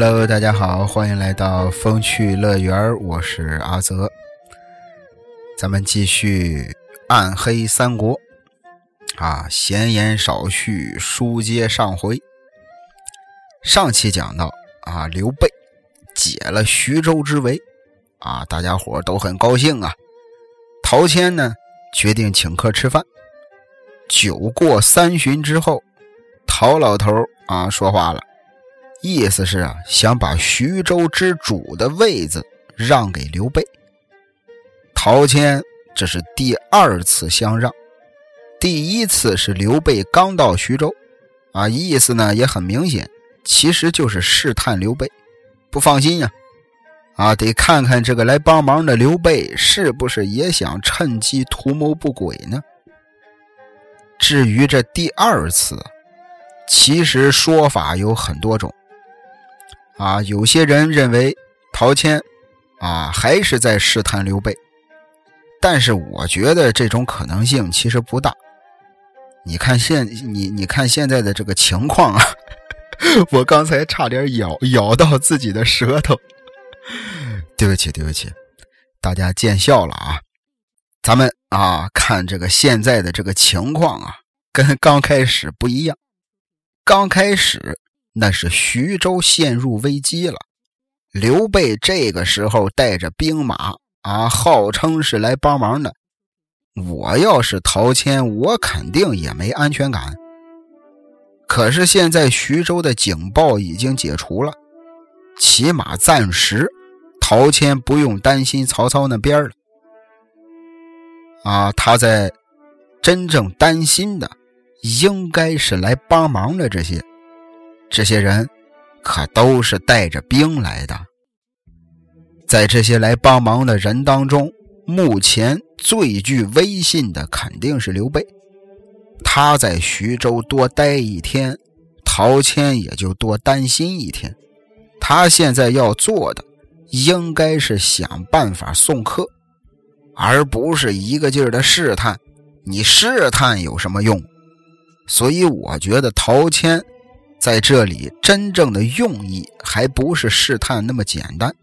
Hello，大家好，欢迎来到风趣乐园，我是阿泽。咱们继续《暗黑三国》啊，闲言少叙，书接上回。上期讲到啊，刘备解了徐州之围啊，大家伙都很高兴啊。陶谦呢，决定请客吃饭。酒过三巡之后，陶老头啊说话了。意思是啊，想把徐州之主的位子让给刘备。陶谦这是第二次相让，第一次是刘备刚到徐州，啊，意思呢也很明显，其实就是试探刘备，不放心呀，啊，得看看这个来帮忙的刘备是不是也想趁机图谋不轨呢？至于这第二次，其实说法有很多种。啊，有些人认为陶谦啊还是在试探刘备，但是我觉得这种可能性其实不大。你看现你你看现在的这个情况啊，我刚才差点咬咬到自己的舌头，对不起对不起，大家见笑了啊。咱们啊看这个现在的这个情况啊，跟刚开始不一样，刚开始。那是徐州陷入危机了，刘备这个时候带着兵马啊，号称是来帮忙的。我要是陶谦，我肯定也没安全感。可是现在徐州的警报已经解除了，起码暂时，陶谦不用担心曹操那边了。啊，他在真正担心的，应该是来帮忙的这些。这些人可都是带着兵来的。在这些来帮忙的人当中，目前最具威信的肯定是刘备。他在徐州多待一天，陶谦也就多担心一天。他现在要做的，应该是想办法送客，而不是一个劲儿的试探。你试探有什么用？所以我觉得陶谦。在这里，真正的用意还不是试探那么简单。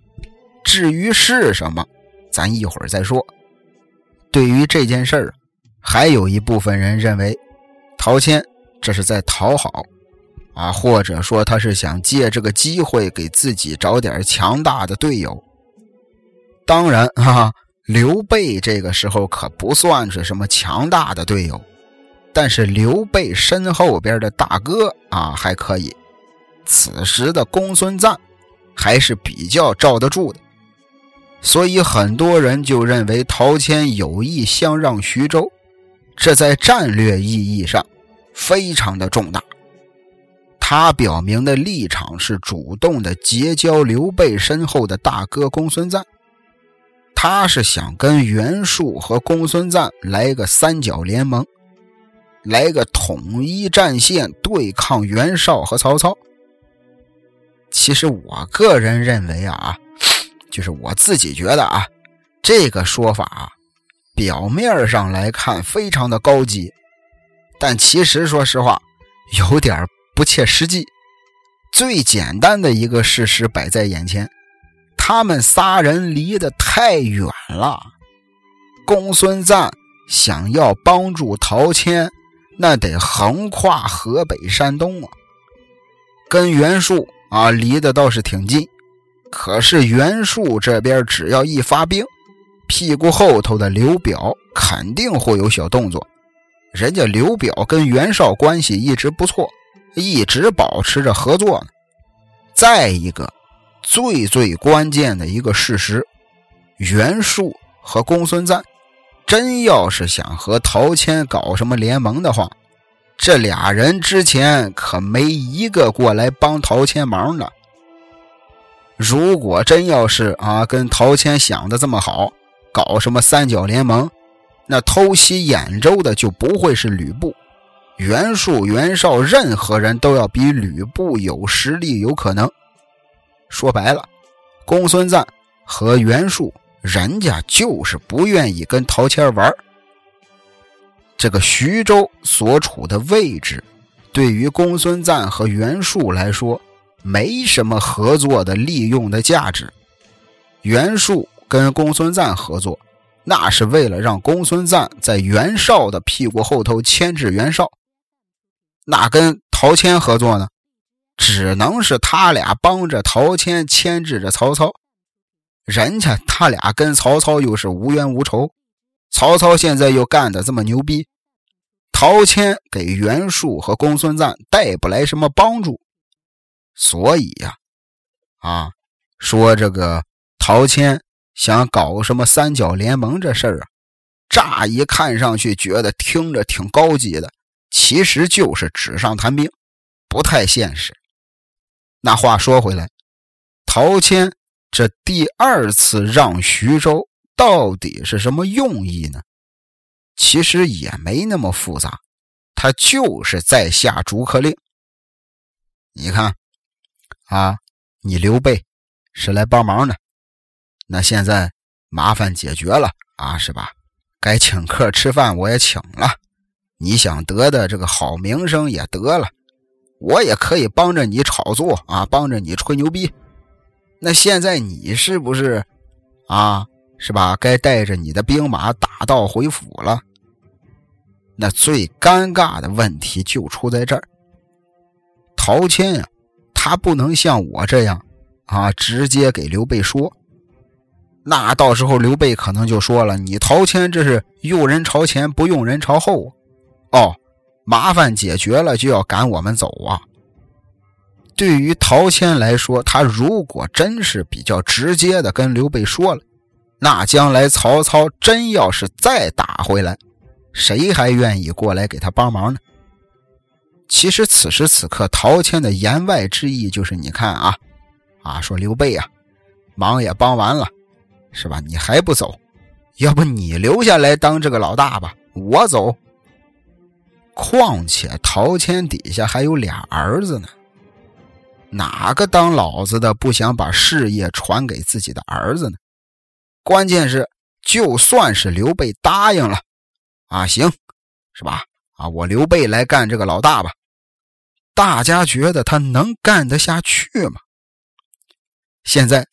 至于是什么，咱一会儿再说。对于这件事儿，还有一部分人认为，陶谦这是在讨好，啊，或者说他是想借这个机会给自己找点强大的队友。当然，哈，刘备这个时候可不算是什么强大的队友。但是刘备身后边的大哥啊还可以，此时的公孙瓒还是比较罩得住的，所以很多人就认为陶谦有意相让徐州，这在战略意义上非常的重大。他表明的立场是主动的结交刘备身后的大哥公孙瓒，他是想跟袁术和公孙瓒来个三角联盟。来个统一战线对抗袁绍和曹操。其实我个人认为啊，就是我自己觉得啊，这个说法表面上来看非常的高级，但其实说实话有点不切实际。最简单的一个事实摆在眼前，他们仨人离得太远了。公孙瓒想要帮助陶谦。那得横跨河北、山东啊，跟袁术啊离得倒是挺近，可是袁术这边只要一发兵，屁股后头的刘表肯定会有小动作。人家刘表跟袁绍关系一直不错，一直保持着合作呢。再一个，最最关键的一个事实，袁术和公孙瓒。真要是想和陶谦搞什么联盟的话，这俩人之前可没一个过来帮陶谦忙的。如果真要是啊跟陶谦想的这么好，搞什么三角联盟，那偷袭兖州的就不会是吕布、袁术、袁绍，任何人都要比吕布有实力、有可能。说白了，公孙瓒和袁术。人家就是不愿意跟陶谦玩这个徐州所处的位置，对于公孙瓒和袁术来说，没什么合作的利用的价值。袁术跟公孙瓒合作，那是为了让公孙瓒在袁绍的屁股后头牵制袁绍。那跟陶谦合作呢，只能是他俩帮着陶谦牵制着曹操。人家他俩跟曹操又是无冤无仇，曹操现在又干的这么牛逼，陶谦给袁术和公孙瓒带不来什么帮助，所以呀，啊，说这个陶谦想搞什么三角联盟这事儿啊，乍一看上去觉得听着挺高级的，其实就是纸上谈兵，不太现实。那话说回来，陶谦。这第二次让徐州到底是什么用意呢？其实也没那么复杂，他就是在下逐客令。你看，啊，你刘备是来帮忙的，那现在麻烦解决了啊，是吧？该请客吃饭我也请了，你想得的这个好名声也得了，我也可以帮着你炒作啊，帮着你吹牛逼。那现在你是不是啊？是吧？该带着你的兵马打道回府了。那最尴尬的问题就出在这儿。陶谦呀，他不能像我这样啊，直接给刘备说。那到时候刘备可能就说了：“你陶谦这是用人朝前，不用人朝后。”哦，麻烦解决了就要赶我们走啊。对于陶谦来说，他如果真是比较直接的跟刘备说了，那将来曹操真要是再打回来，谁还愿意过来给他帮忙呢？其实此时此刻，陶谦的言外之意就是：你看啊，啊，说刘备啊，忙也帮完了，是吧？你还不走？要不你留下来当这个老大吧，我走。况且陶谦底下还有俩儿子呢。哪个当老子的不想把事业传给自己的儿子呢？关键是，就算是刘备答应了，啊，行，是吧？啊，我刘备来干这个老大吧。大家觉得他能干得下去吗？现在，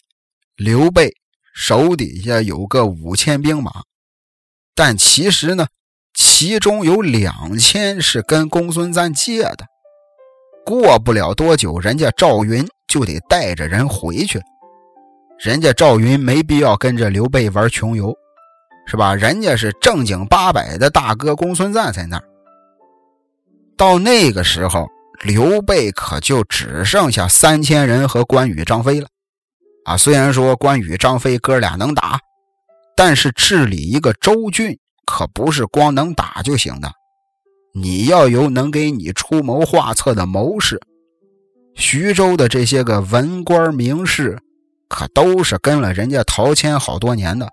刘备手底下有个五千兵马，但其实呢，其中有两千是跟公孙瓒借的。过不了多久，人家赵云就得带着人回去。人家赵云没必要跟着刘备玩穷游，是吧？人家是正经八百的大哥公孙瓒在那儿。到那个时候，刘备可就只剩下三千人和关羽、张飞了。啊，虽然说关羽、张飞哥俩能打，但是治理一个州郡可不是光能打就行的。你要有能给你出谋划策的谋士，徐州的这些个文官名士，可都是跟了人家陶谦好多年的。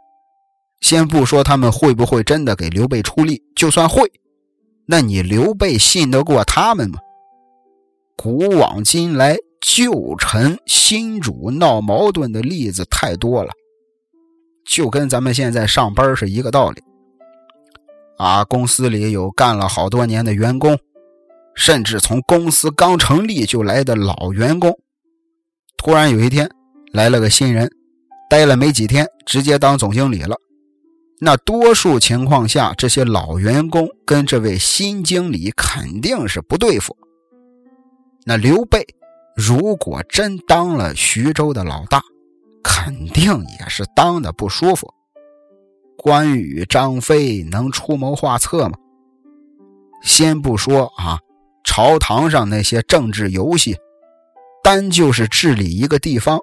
先不说他们会不会真的给刘备出力，就算会，那你刘备信得过他们吗？古往今来，旧臣新主闹矛盾的例子太多了，就跟咱们现在上班是一个道理。啊，公司里有干了好多年的员工，甚至从公司刚成立就来的老员工，突然有一天来了个新人，待了没几天，直接当总经理了。那多数情况下，这些老员工跟这位新经理肯定是不对付。那刘备如果真当了徐州的老大，肯定也是当的不舒服。关羽、张飞能出谋划策吗？先不说啊，朝堂上那些政治游戏，单就是治理一个地方，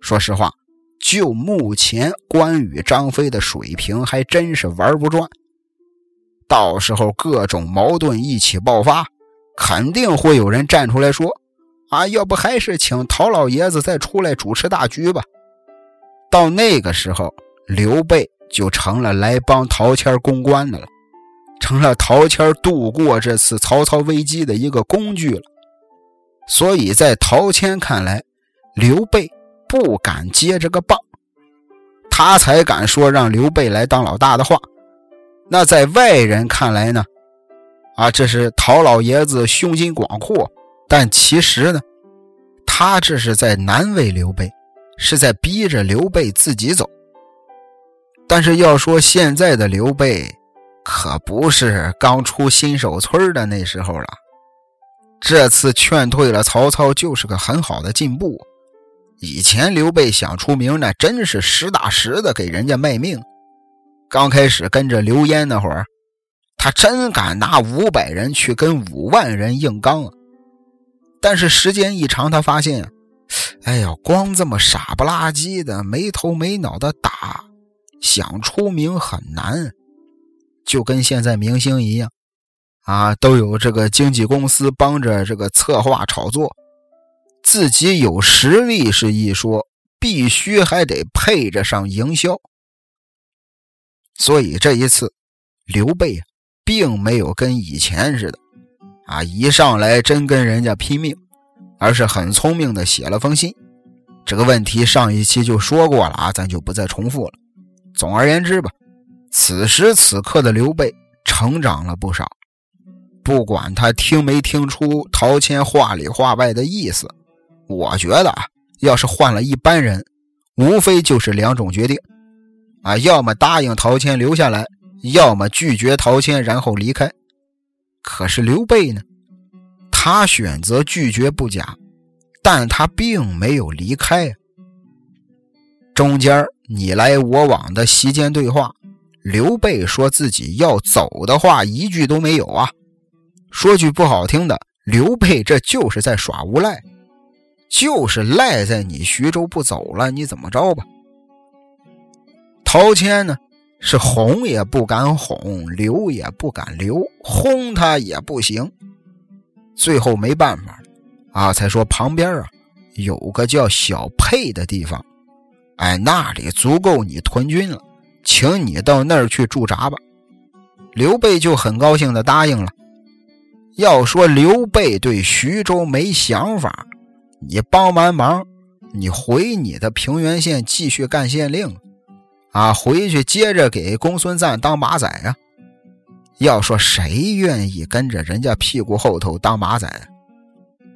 说实话，就目前关羽、张飞的水平，还真是玩不转。到时候各种矛盾一起爆发，肯定会有人站出来说：“啊，要不还是请陶老爷子再出来主持大局吧。”到那个时候，刘备。就成了来帮陶谦公关的了，成了陶谦度过这次曹操危机的一个工具了。所以在陶谦看来，刘备不敢接这个棒，他才敢说让刘备来当老大的话。那在外人看来呢？啊，这是陶老爷子胸襟广阔，但其实呢，他这是在难为刘备，是在逼着刘备自己走。但是要说现在的刘备，可不是刚出新手村的那时候了。这次劝退了曹操，就是个很好的进步。以前刘备想出名，那真是实打实的给人家卖命。刚开始跟着刘焉那会儿，他真敢拿五百人去跟五万人硬刚！但是时间一长，他发现，哎呀，光这么傻不拉几的没头没脑的打。想出名很难，就跟现在明星一样，啊，都有这个经纪公司帮着这个策划炒作，自己有实力是一说，必须还得配着上营销。所以这一次，刘备并没有跟以前似的，啊，一上来真跟人家拼命，而是很聪明的写了封信。这个问题上一期就说过了啊，咱就不再重复了。总而言之吧，此时此刻的刘备成长了不少。不管他听没听出陶谦话里话外的意思，我觉得啊，要是换了一般人，无非就是两种决定：啊，要么答应陶谦留下来，要么拒绝陶谦然后离开。可是刘备呢，他选择拒绝不假，但他并没有离开。中间你来我往的席间对话，刘备说自己要走的话一句都没有啊。说句不好听的，刘备这就是在耍无赖，就是赖在你徐州不走了，你怎么着吧？陶谦呢，是哄也不敢哄，留也不敢留，轰他也不行，最后没办法啊，才说旁边啊有个叫小沛的地方。哎，那里足够你屯军了，请你到那儿去驻扎吧。刘备就很高兴的答应了。要说刘备对徐州没想法，你帮完忙，你回你的平原县继续干县令，啊，回去接着给公孙瓒当马仔啊。要说谁愿意跟着人家屁股后头当马仔？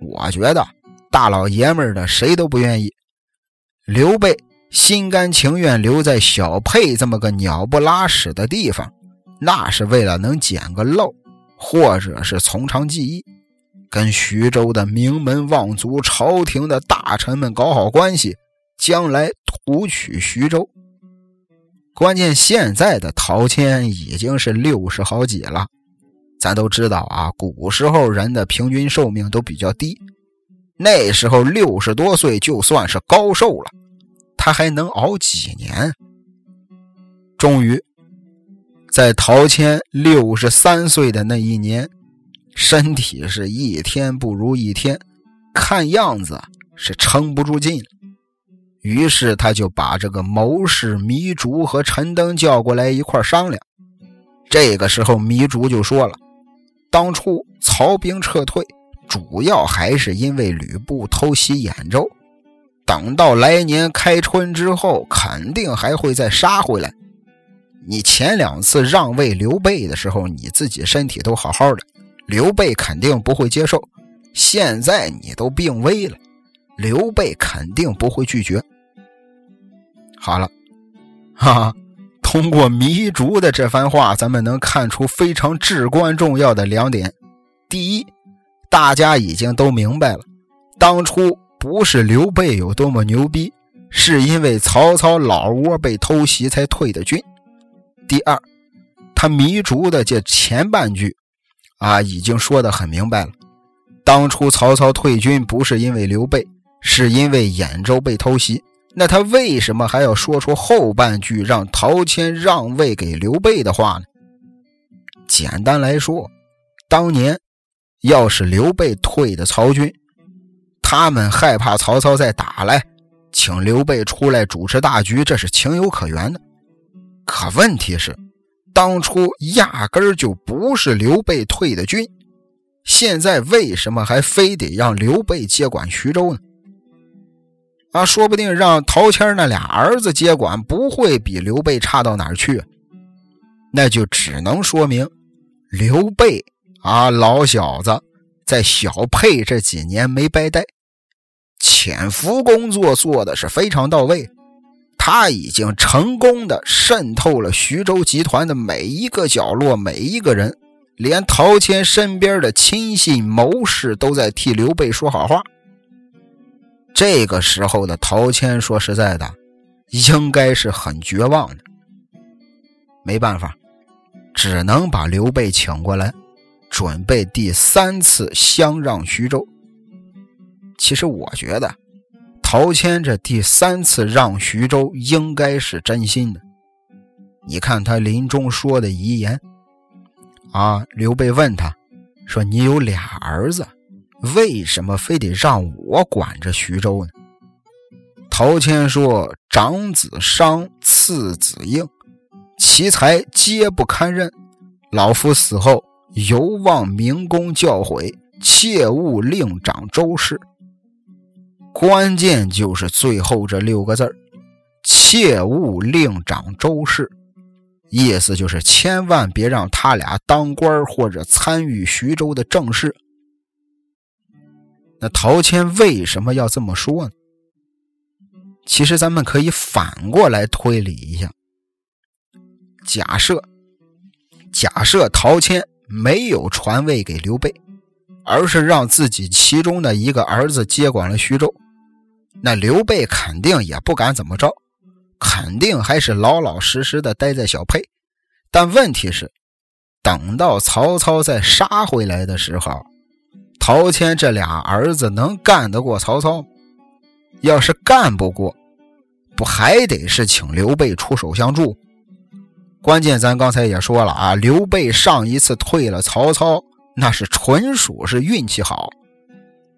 我觉得大老爷们的谁都不愿意。刘备。心甘情愿留在小沛这么个鸟不拉屎的地方，那是为了能捡个漏，或者是从长计议，跟徐州的名门望族、朝廷的大臣们搞好关系，将来图取徐州。关键现在的陶谦已经是六十好几了，咱都知道啊，古时候人的平均寿命都比较低，那时候六十多岁就算是高寿了。他还能熬几年？终于，在陶谦六十三岁的那一年，身体是一天不如一天，看样子是撑不住劲了。于是，他就把这个谋士糜竺和陈登叫过来一块商量。这个时候，糜竺就说了：“当初曹兵撤退，主要还是因为吕布偷袭兖州。”等到来年开春之后，肯定还会再杀回来。你前两次让位刘备的时候，你自己身体都好好的，刘备肯定不会接受。现在你都病危了，刘备肯定不会拒绝。好了，哈哈，通过糜竺的这番话，咱们能看出非常至关重要的两点：第一，大家已经都明白了，当初。不是刘备有多么牛逼，是因为曹操老窝被偷袭才退的军。第二，他糜竺的这前半句，啊，已经说得很明白了。当初曹操退军不是因为刘备，是因为兖州被偷袭。那他为什么还要说出后半句让陶谦让位给刘备的话呢？简单来说，当年要是刘备退的曹军。他们害怕曹操再打来，请刘备出来主持大局，这是情有可原的。可问题是，当初压根儿就不是刘备退的军，现在为什么还非得让刘备接管徐州呢？啊，说不定让陶谦那俩儿子接管，不会比刘备差到哪儿去。那就只能说明，刘备啊，老小子在小沛这几年没白待。潜伏工作做的是非常到位，他已经成功的渗透了徐州集团的每一个角落，每一个人，连陶谦身边的亲信谋士都在替刘备说好话。这个时候的陶谦，说实在的，应该是很绝望的。没办法，只能把刘备请过来，准备第三次相让徐州。其实我觉得，陶谦这第三次让徐州应该是真心的。你看他临终说的遗言，啊，刘备问他，说：“你有俩儿子，为什么非得让我管着徐州呢？”陶谦说：“长子商，次子应，其才皆不堪任。老夫死后，犹望明公教诲，切勿令长周氏。”关键就是最后这六个字切勿令长周氏”，意思就是千万别让他俩当官或者参与徐州的政事。那陶谦为什么要这么说呢？其实咱们可以反过来推理一下：假设，假设陶谦没有传位给刘备，而是让自己其中的一个儿子接管了徐州。那刘备肯定也不敢怎么着，肯定还是老老实实的待在小沛。但问题是，等到曹操再杀回来的时候，陶谦这俩儿子能干得过曹操？要是干不过，不还得是请刘备出手相助？关键咱刚才也说了啊，刘备上一次退了曹操，那是纯属是运气好。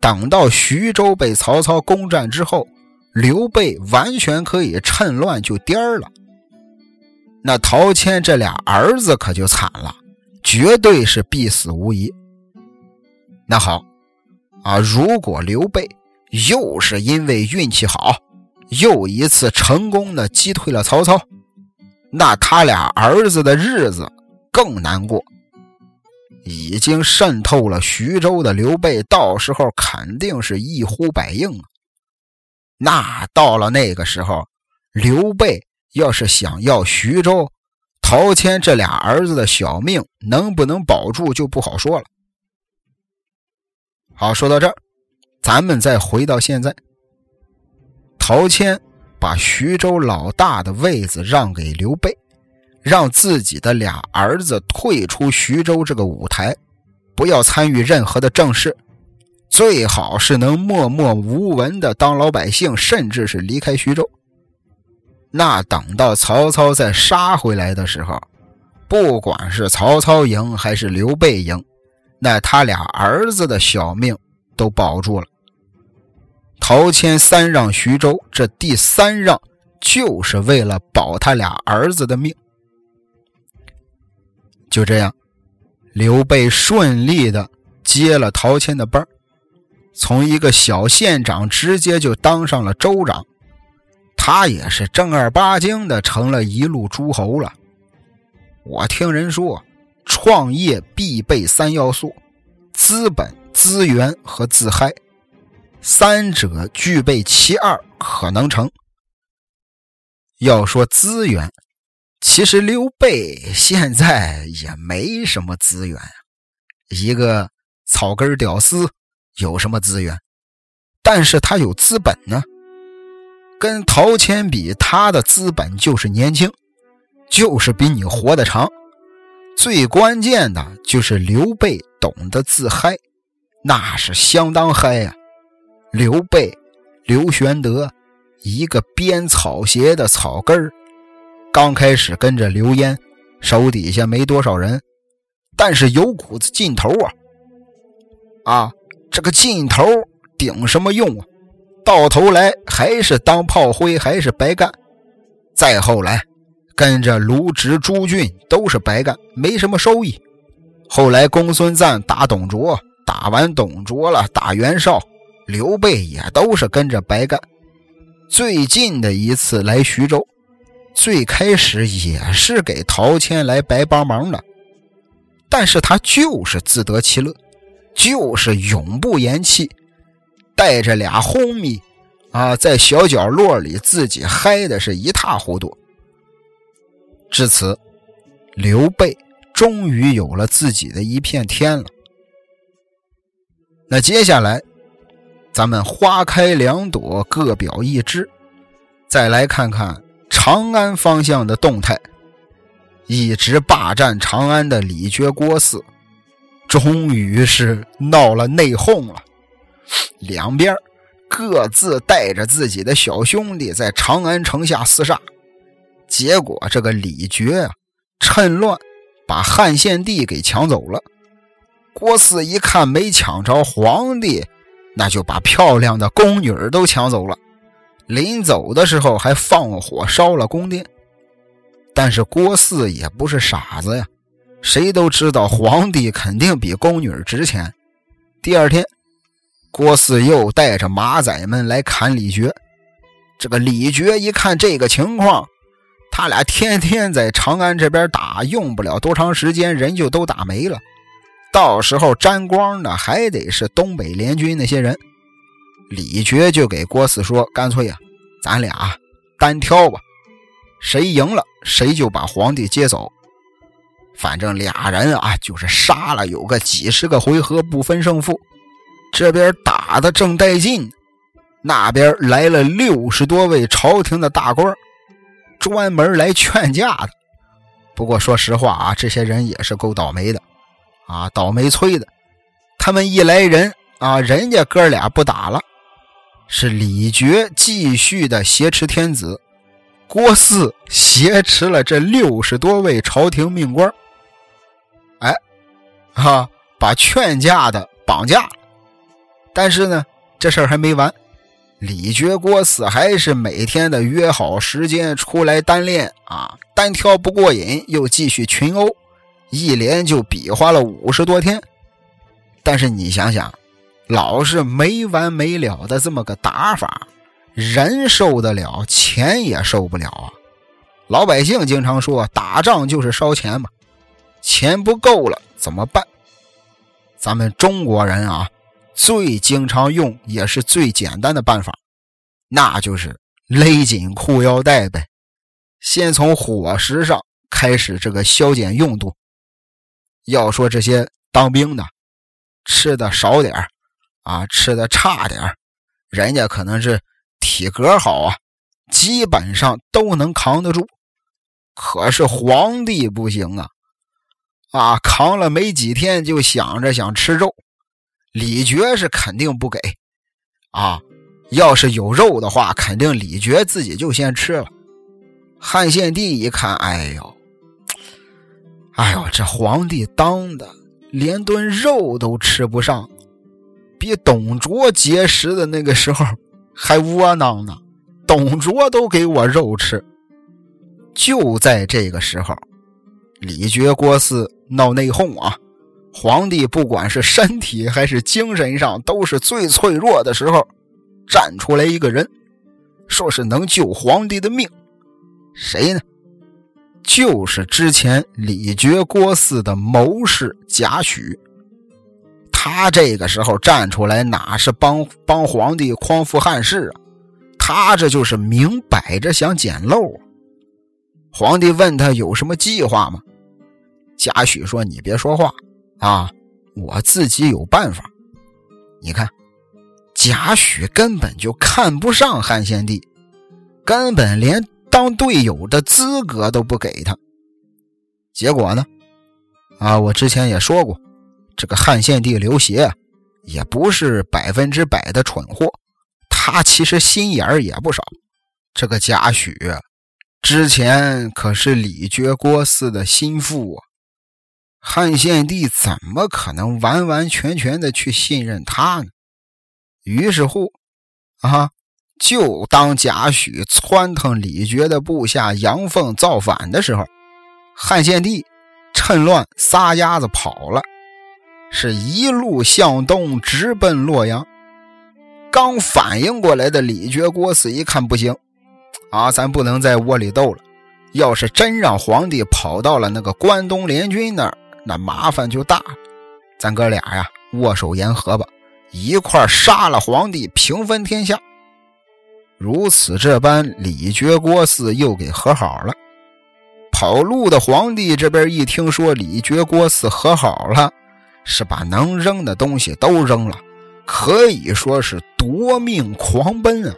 等到徐州被曹操攻占之后，刘备完全可以趁乱就颠儿了。那陶谦这俩儿子可就惨了，绝对是必死无疑。那好，啊，如果刘备又是因为运气好，又一次成功的击退了曹操，那他俩儿子的日子更难过。已经渗透了徐州的刘备，到时候肯定是一呼百应啊！那到了那个时候，刘备要是想要徐州，陶谦这俩儿子的小命能不能保住就不好说了。好，说到这儿，咱们再回到现在，陶谦把徐州老大的位子让给刘备。让自己的俩儿子退出徐州这个舞台，不要参与任何的政事，最好是能默默无闻的当老百姓，甚至是离开徐州。那等到曹操再杀回来的时候，不管是曹操赢还是刘备赢，那他俩儿子的小命都保住了。陶谦三让徐州，这第三让就是为了保他俩儿子的命。就这样，刘备顺利的接了陶谦的班从一个小县长直接就当上了州长，他也是正儿八经的成了一路诸侯了。我听人说，创业必备三要素：资本、资源和自嗨，三者具备其二，可能成。要说资源。其实刘备现在也没什么资源，一个草根屌丝有什么资源？但是他有资本呢。跟陶谦比，他的资本就是年轻，就是比你活得长。最关键的就是刘备懂得自嗨，那是相当嗨呀。刘备，刘玄德，一个编草鞋的草根儿。刚开始跟着刘焉，手底下没多少人，但是有股子劲头啊！啊，这个劲头顶什么用啊？到头来还是当炮灰，还是白干。再后来，跟着卢植、朱俊都是白干，没什么收益。后来公孙瓒打董卓，打完董卓了，打袁绍，刘备也都是跟着白干。最近的一次来徐州。最开始也是给陶谦来白帮忙的，但是他就是自得其乐，就是永不言弃。带着俩红米啊，在小角落里自己嗨的是一塌糊涂。至此，刘备终于有了自己的一片天了。那接下来，咱们花开两朵，各表一枝，再来看看长安方向的动态。一直霸占长安的李傕郭汜，终于是闹了内讧了。两边各自带着自己的小兄弟在长安城下厮杀，结果这个李傕啊，趁乱把汉献帝给抢走了。郭汜一看没抢着皇帝，那就把漂亮的宫女都抢走了。临走的时候还放火烧了宫殿。但是郭汜也不是傻子呀，谁都知道皇帝肯定比宫女值钱。第二天，郭汜又带着马仔们来砍李傕。这个李傕一看这个情况，他俩天天在长安这边打，用不了多长时间，人就都打没了。到时候沾光的还得是东北联军那些人。李傕就给郭汜说：“干脆呀，咱俩单挑吧。”谁赢了，谁就把皇帝接走。反正俩人啊，就是杀了有个几十个回合，不分胜负。这边打的正带劲，那边来了六十多位朝廷的大官，专门来劝架的。不过说实话啊，这些人也是够倒霉的啊，倒霉催的。他们一来人啊，人家哥俩不打了，是李傕继续的挟持天子。郭汜挟持了这六十多位朝廷命官，哎，哈，把劝架的绑架。但是呢，这事儿还没完，李傕、郭汜还是每天的约好时间出来单练啊，单挑不过瘾，又继续群殴，一连就比划了五十多天。但是你想想，老是没完没了的这么个打法。人受得了，钱也受不了啊！老百姓经常说，打仗就是烧钱嘛，钱不够了怎么办？咱们中国人啊，最经常用也是最简单的办法，那就是勒紧裤腰带呗。先从伙食上开始，这个削减用度。要说这些当兵的，吃的少点啊，吃的差点人家可能是。体格好啊，基本上都能扛得住。可是皇帝不行啊，啊，扛了没几天就想着想吃肉。李傕是肯定不给啊，要是有肉的话，肯定李傕自己就先吃了。汉献帝一看，哎呦，哎呦，这皇帝当的连顿肉都吃不上，比董卓结识的那个时候。还窝囊呢，董卓都给我肉吃。就在这个时候，李傕、郭汜闹内讧啊！皇帝不管是身体还是精神上都是最脆弱的时候，站出来一个人，说是能救皇帝的命。谁呢？就是之前李傕、郭汜的谋士贾诩。他这个时候站出来，哪是帮帮皇帝匡扶汉室啊？他这就是明摆着想捡漏啊！皇帝问他有什么计划吗？贾诩说：“你别说话啊，我自己有办法。”你看，贾诩根本就看不上汉献帝，根本连当队友的资格都不给他。结果呢？啊，我之前也说过。这个汉献帝刘协也不是百分之百的蠢货，他其实心眼儿也不少。这个贾诩之前可是李傕郭汜的心腹啊，汉献帝怎么可能完完全全的去信任他呢？于是乎，啊，就当贾诩窜腾李傕的部下杨凤造反的时候，汉献帝趁乱撒丫子跑了。是一路向东，直奔洛阳。刚反应过来的李傕、郭汜一看不行，啊，咱不能在窝里斗了。要是真让皇帝跑到了那个关东联军那儿，那麻烦就大了。咱哥俩呀，握手言和吧，一块杀了皇帝，平分天下。如此这般，李傕郭汜又给和好了。跑路的皇帝这边一听说李傕郭汜和好了，是把能扔的东西都扔了，可以说是夺命狂奔啊！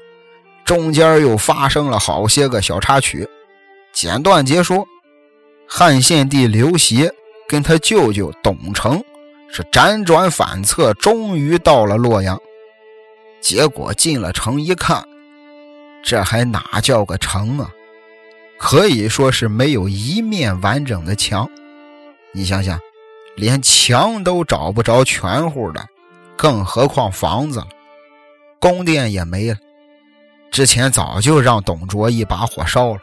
中间又发生了好些个小插曲。简短截说，汉献帝刘协跟他舅舅董承是辗转反侧，终于到了洛阳。结果进了城一看，这还哪叫个城啊？可以说是没有一面完整的墙。你想想，连墙都找不着全乎的，更何况房子了？宫殿也没了，之前早就让董卓一把火烧了。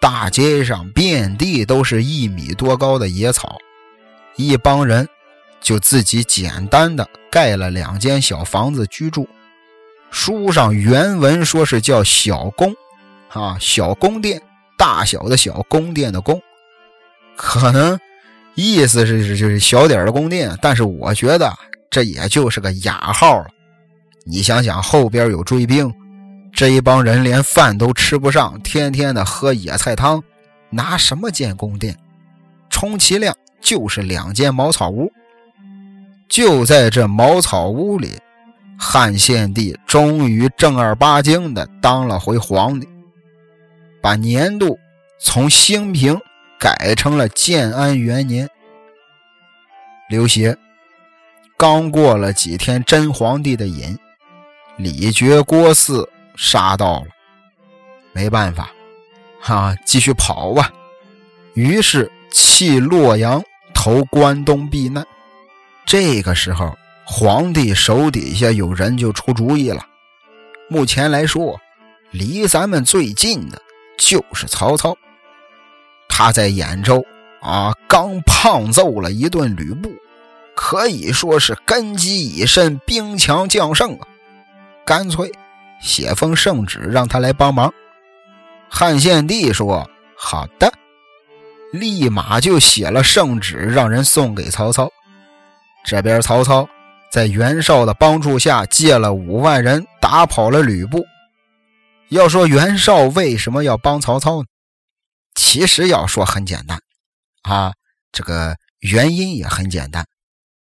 大街上遍地都是一米多高的野草，一帮人就自己简单的盖了两间小房子居住。书上原文说是叫小宫，啊，小宫殿，大小的小宫殿的宫，可能意思是是就是小点的宫殿，但是我觉得这也就是个雅号了。你想想，后边有追兵。这一帮人连饭都吃不上，天天的喝野菜汤，拿什么建宫殿？充其量就是两间茅草屋。就在这茅草屋里，汉献帝终于正儿八经的当了回皇帝，把年度从兴平改成了建安元年。刘协刚过了几天真皇帝的瘾，李傕郭汜。杀到了，没办法，哈，继续跑吧。于是弃洛阳，投关东避难。这个时候，皇帝手底下有人就出主意了。目前来说，离咱们最近的就是曹操。他在兖州啊，刚胖揍了一顿吕布，可以说是根基已深，兵强将胜啊，干脆。写封圣旨让他来帮忙。汉献帝说：“好的。”立马就写了圣旨，让人送给曹操。这边曹操在袁绍的帮助下，借了五万人打跑了吕布。要说袁绍为什么要帮曹操呢？其实要说很简单，啊，这个原因也很简单。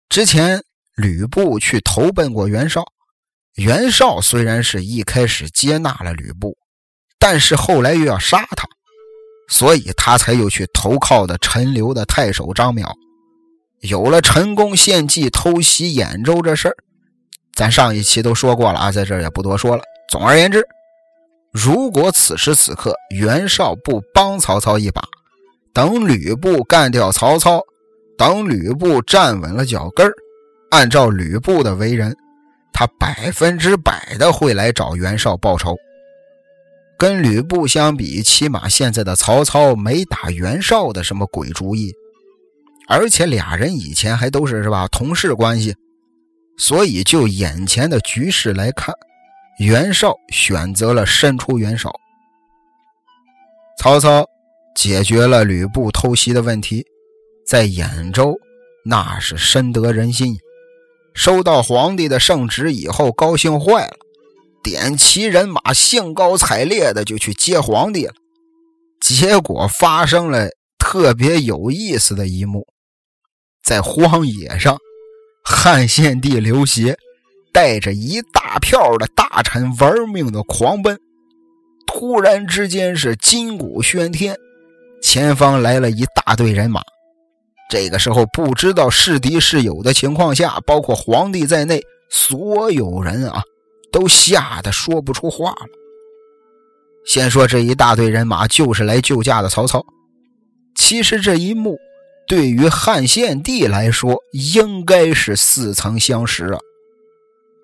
之前吕布去投奔过袁绍。袁绍虽然是一开始接纳了吕布，但是后来又要杀他，所以他才又去投靠的陈留的太守张邈。有了陈宫献计偷袭兖州这事儿，咱上一期都说过了啊，在这也不多说了。总而言之，如果此时此刻袁绍不帮曹操一把，等吕布干掉曹操，等吕布站稳了脚跟按照吕布的为人。他百分之百的会来找袁绍报仇。跟吕布相比，起码现在的曹操没打袁绍的什么鬼主意，而且俩人以前还都是是吧同事关系，所以就眼前的局势来看，袁绍选择了伸出援手。曹操解决了吕布偷袭的问题，在兖州那是深得人心。收到皇帝的圣旨以后，高兴坏了，点齐人马，兴高采烈的就去接皇帝了。结果发生了特别有意思的一幕，在荒野上，汉献帝刘协带着一大票的大臣玩命的狂奔，突然之间是金鼓喧天，前方来了一大队人马。这个时候，不知道是敌是友的情况下，包括皇帝在内，所有人啊，都吓得说不出话了。先说这一大队人马就是来救驾的曹操。其实这一幕对于汉献帝来说，应该是似曾相识啊。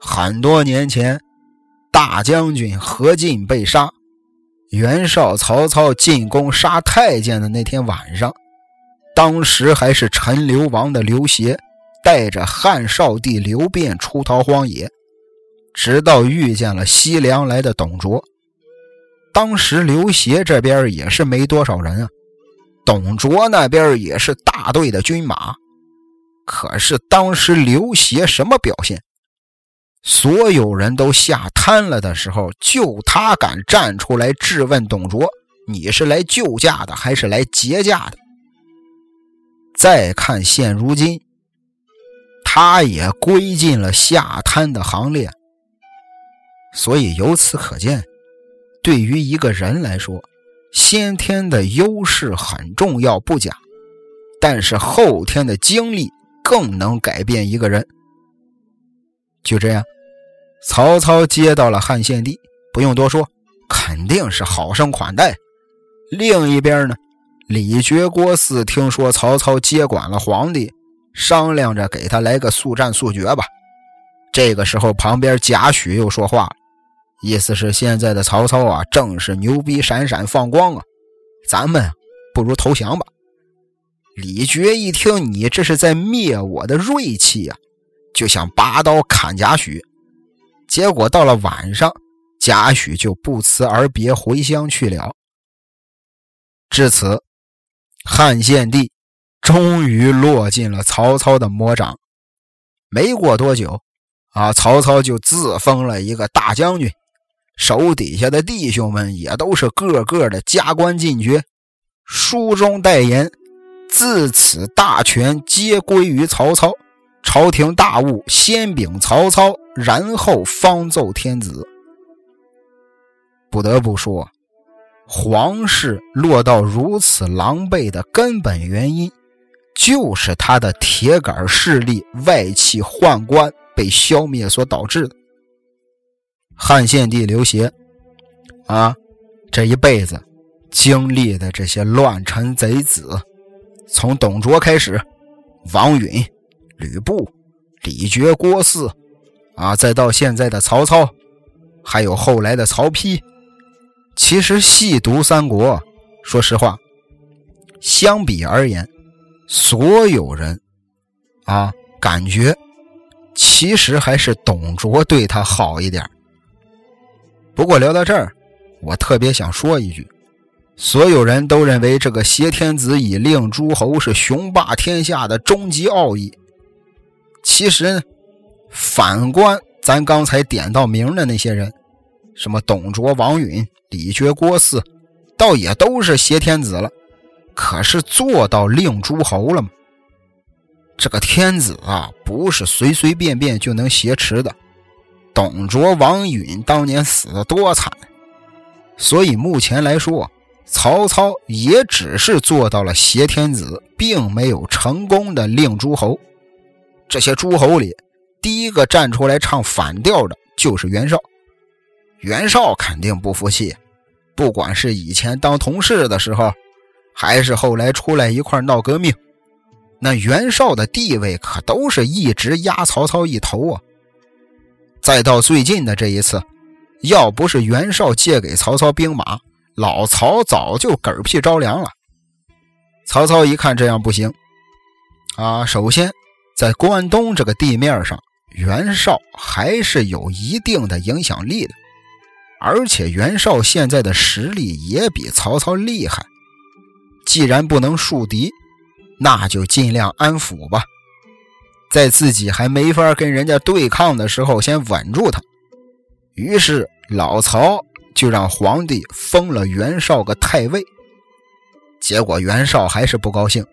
很多年前，大将军何进被杀，袁绍、曹操进宫杀太监的那天晚上。当时还是陈留王的刘协，带着汉少帝刘辩出逃荒野，直到遇见了西凉来的董卓。当时刘协这边也是没多少人啊，董卓那边也是大队的军马。可是当时刘协什么表现？所有人都吓瘫了的时候，就他敢站出来质问董卓：“你是来救驾的，还是来劫驾的？”再看现如今，他也归进了下瘫的行列。所以由此可见，对于一个人来说，先天的优势很重要不假，但是后天的经历更能改变一个人。就这样。曹操接到了汉献帝，不用多说，肯定是好生款待。另一边呢，李傕、郭汜听说曹操接管了皇帝，商量着给他来个速战速决吧。这个时候，旁边贾诩又说话了，意思是现在的曹操啊，正是牛逼闪闪放光啊，咱们不如投降吧。李傕一听，你这是在灭我的锐气呀，就想拔刀砍贾诩。结果到了晚上，贾诩就不辞而别回乡去了。至此，汉献帝终于落进了曹操的魔掌。没过多久，啊，曹操就自封了一个大将军，手底下的弟兄们也都是个个的加官进爵。书中代言：“自此大权皆归于曹操。”朝廷大务先禀曹操，然后方奏天子。不得不说，皇室落到如此狼狈的根本原因，就是他的铁杆势力外戚宦官被消灭所导致的。汉献帝刘协，啊，这一辈子经历的这些乱臣贼子，从董卓开始，王允。吕布、李傕、郭汜，啊，再到现在的曹操，还有后来的曹丕。其实细读三国，说实话，相比而言，所有人啊，感觉其实还是董卓对他好一点。不过聊到这儿，我特别想说一句：所有人都认为这个挟天子以令诸侯是雄霸天下的终极奥义。其实呢，反观咱刚才点到名的那些人，什么董卓、王允、李傕、郭汜，倒也都是挟天子了。可是做到令诸侯了吗？这个天子啊，不是随随便便就能挟持的。董卓、王允当年死的多惨，所以目前来说，曹操也只是做到了挟天子，并没有成功的令诸侯。这些诸侯里，第一个站出来唱反调的就是袁绍。袁绍肯定不服气，不管是以前当同事的时候，还是后来出来一块闹革命，那袁绍的地位可都是一直压曹操一头啊。再到最近的这一次，要不是袁绍借给曹操兵马，老曹早就嗝屁着凉了。曹操一看这样不行，啊，首先。在关东这个地面上，袁绍还是有一定的影响力的，而且袁绍现在的实力也比曹操厉害。既然不能树敌，那就尽量安抚吧，在自己还没法跟人家对抗的时候，先稳住他。于是老曹就让皇帝封了袁绍个太尉。结果袁绍还是不高兴。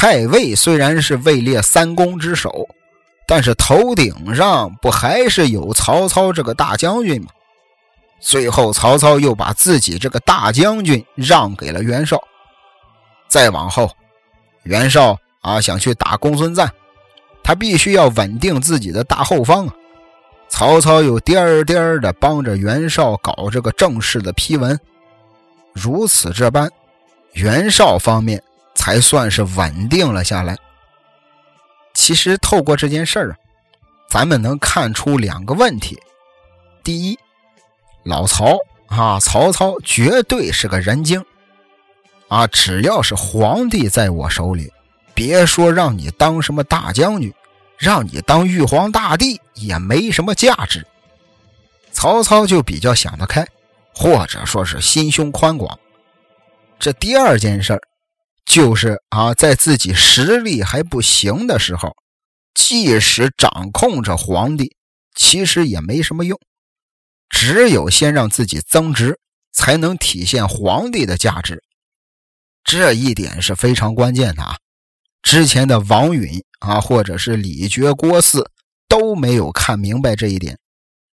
太尉虽然是位列三公之首，但是头顶上不还是有曹操这个大将军吗？最后，曹操又把自己这个大将军让给了袁绍。再往后，袁绍啊想去打公孙瓒，他必须要稳定自己的大后方啊。曹操又颠颠的帮着袁绍搞这个正式的批文，如此这般，袁绍方面。才算是稳定了下来。其实透过这件事儿啊，咱们能看出两个问题：第一，老曹啊，曹操绝对是个人精啊！只要是皇帝在我手里，别说让你当什么大将军，让你当玉皇大帝也没什么价值。曹操就比较想得开，或者说是心胸宽广。这第二件事儿。就是啊，在自己实力还不行的时候，即使掌控着皇帝，其实也没什么用。只有先让自己增值，才能体现皇帝的价值。这一点是非常关键的啊！之前的王允啊，或者是李傕、郭汜都没有看明白这一点。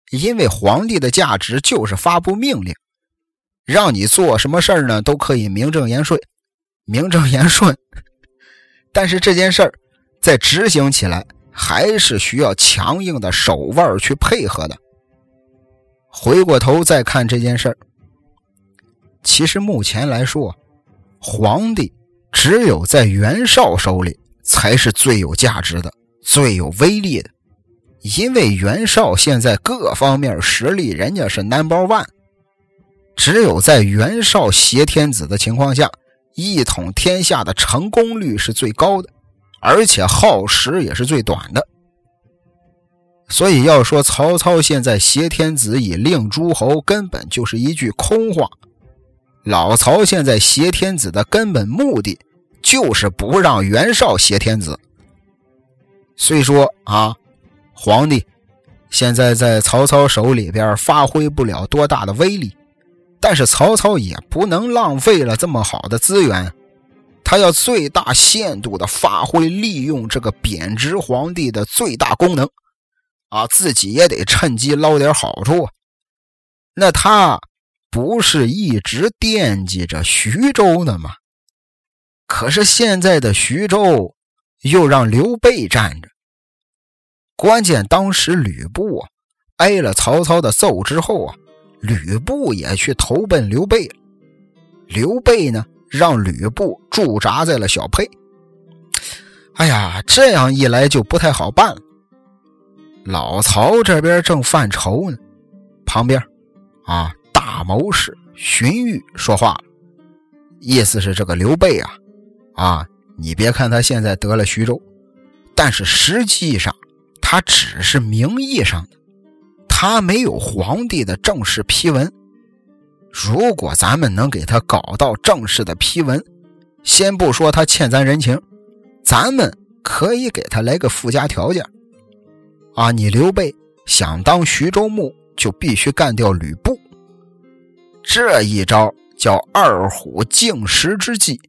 因为皇帝的价值就是发布命令，让你做什么事儿呢，都可以名正言顺，名正言顺。但是这件事儿在执行起来，还是需要强硬的手腕去配合的。回过头再看这件事儿，其实目前来说，皇帝只有在袁绍手里才是最有价值的、最有威力的。因为袁绍现在各方面实力，人家是 number one，只有在袁绍挟天子的情况下，一统天下的成功率是最高的，而且耗时也是最短的。所以要说曹操现在挟天子以令诸侯，根本就是一句空话。老曹现在挟天子的根本目的，就是不让袁绍挟天子。虽说啊。皇帝现在在曹操手里边发挥不了多大的威力，但是曹操也不能浪费了这么好的资源，他要最大限度的发挥利用这个贬值皇帝的最大功能，啊，自己也得趁机捞点好处。那他不是一直惦记着徐州呢吗？可是现在的徐州又让刘备占着。关键当时吕布啊挨了曹操的揍之后啊，吕布也去投奔刘备了。刘备呢让吕布驻扎在了小沛。哎呀，这样一来就不太好办了。老曹这边正犯愁呢，旁边啊大谋士荀彧说话了，意思是这个刘备啊啊，你别看他现在得了徐州，但是实际上。他只是名义上的，他没有皇帝的正式批文。如果咱们能给他搞到正式的批文，先不说他欠咱人情，咱们可以给他来个附加条件。啊，你刘备想当徐州牧，就必须干掉吕布。这一招叫二虎竞食之计。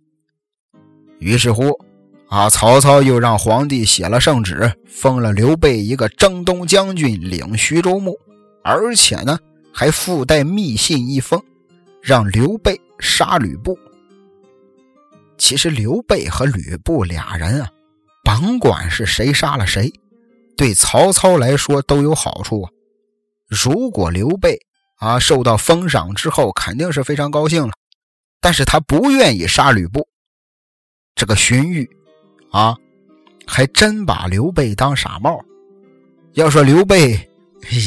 于是乎。啊！曹操又让皇帝写了圣旨，封了刘备一个征东将军，领徐州牧，而且呢，还附带密信一封，让刘备杀吕布。其实刘备和吕布俩人啊，甭管是谁杀了谁，对曹操来说都有好处啊。如果刘备啊受到封赏之后，肯定是非常高兴了，但是他不愿意杀吕布。这个荀彧。啊，还真把刘备当傻帽。要说刘备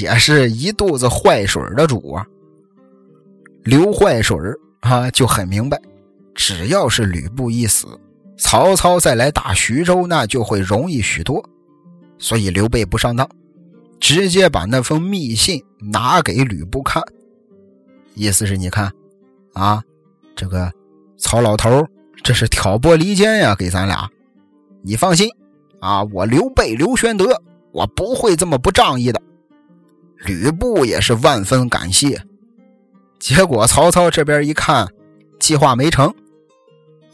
也是一肚子坏水的主啊，刘坏水啊就很明白，只要是吕布一死，曹操再来打徐州，那就会容易许多。所以刘备不上当，直接把那封密信拿给吕布看，意思是你看，啊，这个曹老头这是挑拨离间呀，给咱俩。你放心，啊，我刘备刘玄德，我不会这么不仗义的。吕布也是万分感谢。结果曹操这边一看，计划没成，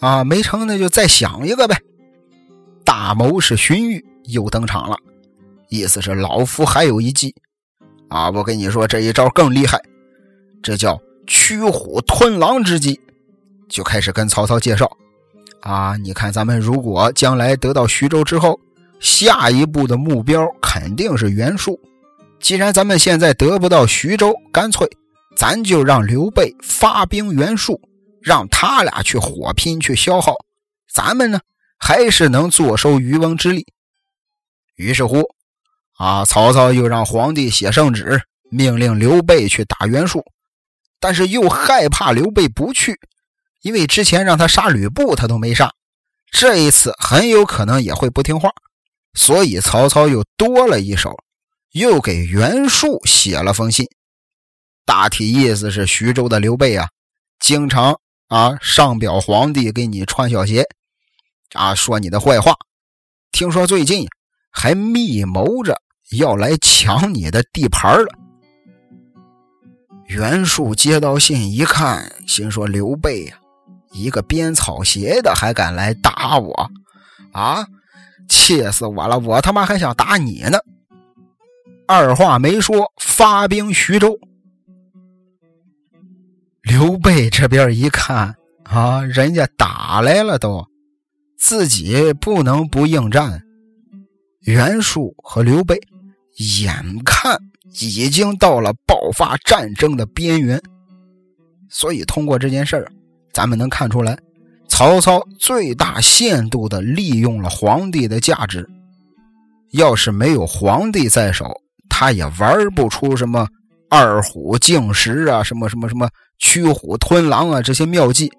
啊，没成，那就再想一个呗。大谋士荀彧又登场了，意思是老夫还有一计，啊，我跟你说这一招更厉害，这叫驱虎吞狼之计，就开始跟曹操介绍。啊，你看，咱们如果将来得到徐州之后，下一步的目标肯定是袁术。既然咱们现在得不到徐州，干脆咱就让刘备发兵袁术，让他俩去火拼，去消耗。咱们呢，还是能坐收渔翁之利。于是乎，啊，曹操又让皇帝写圣旨，命令刘备去打袁术，但是又害怕刘备不去。因为之前让他杀吕布，他都没杀，这一次很有可能也会不听话，所以曹操又多了一手，又给袁术写了封信。大体意思是，徐州的刘备啊，经常啊上表皇帝给你穿小鞋，啊说你的坏话。听说最近还密谋着要来抢你的地盘了。袁术接到信一看，心说：“刘备呀，一个编草鞋的还敢来打我啊！气死我了！我他妈还想打你呢！”二话没说，发兵徐州。刘备这边一看啊，人家打来了，都自己不能不应战。袁术和刘备眼看。已经到了爆发战争的边缘，所以通过这件事儿，咱们能看出来，曹操最大限度的利用了皇帝的价值。要是没有皇帝在手，他也玩不出什么二虎竞食啊，什么什么什么驱虎吞狼啊这些妙计。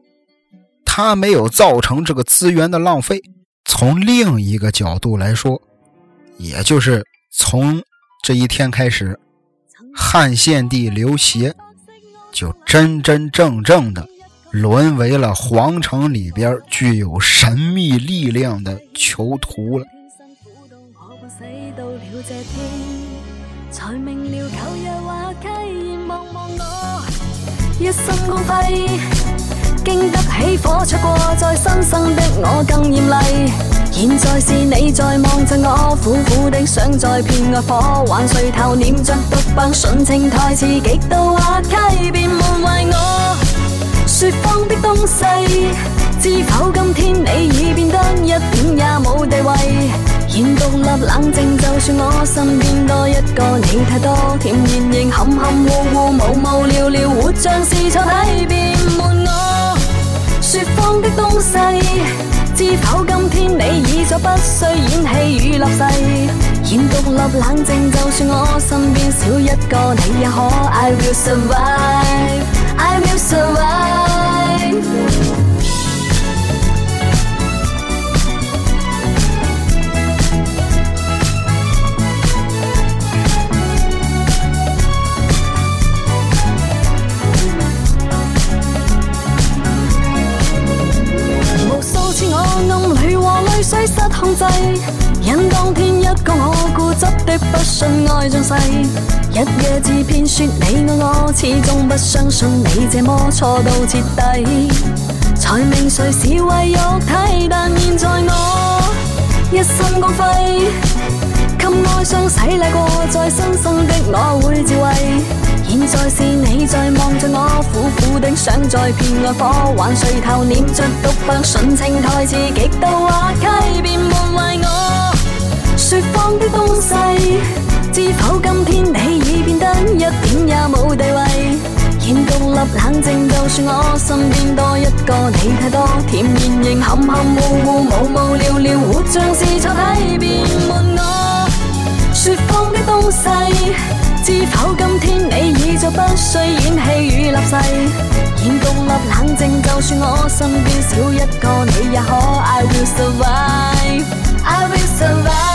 他没有造成这个资源的浪费。从另一个角度来说，也就是从这一天开始。汉献帝刘协就真真正正的沦为了皇城里边具有神秘力量的囚徒了。经得起火灼过，在新生的我更艳丽。现在是你在望着我，苦苦的想再骗爱火，还垂头念着独白，纯情台词极度滑稽，知否今天你已变得一点也冇地位？现独立冷静，就算我身边多一个你，太多甜言仍含含糊糊，无无聊聊，活像是错体，别问我。说谎的东西，知否？今天你已再不需演戏与立誓，现独立冷静，就算我身边少一个你也可。I will survive, I will survive。无数次我暗里和泪水失控制。因当天一个我固执的不信爱像誓，一夜自骗说你爱我，始终不相信你这么错到彻底。才明谁是为肉体，但现在我一身光辉，给哀伤洗礼过，再新生的我会自卫。现在是你在望着我，苦苦的想再骗爱火，还垂头念着独白，纯情台词极度滑稽，便问为我的东西。知否今天你已变得一点也冇地位？现独立冷静，就算我身边多一个你，太多甜言仍含含糊糊，无无聊聊，活像是错睇，便问我说谎的东西。知否？今天你已再不需演戏与立誓，现独立冷静，就算我身边少一个你也可。I will survive, I will survive。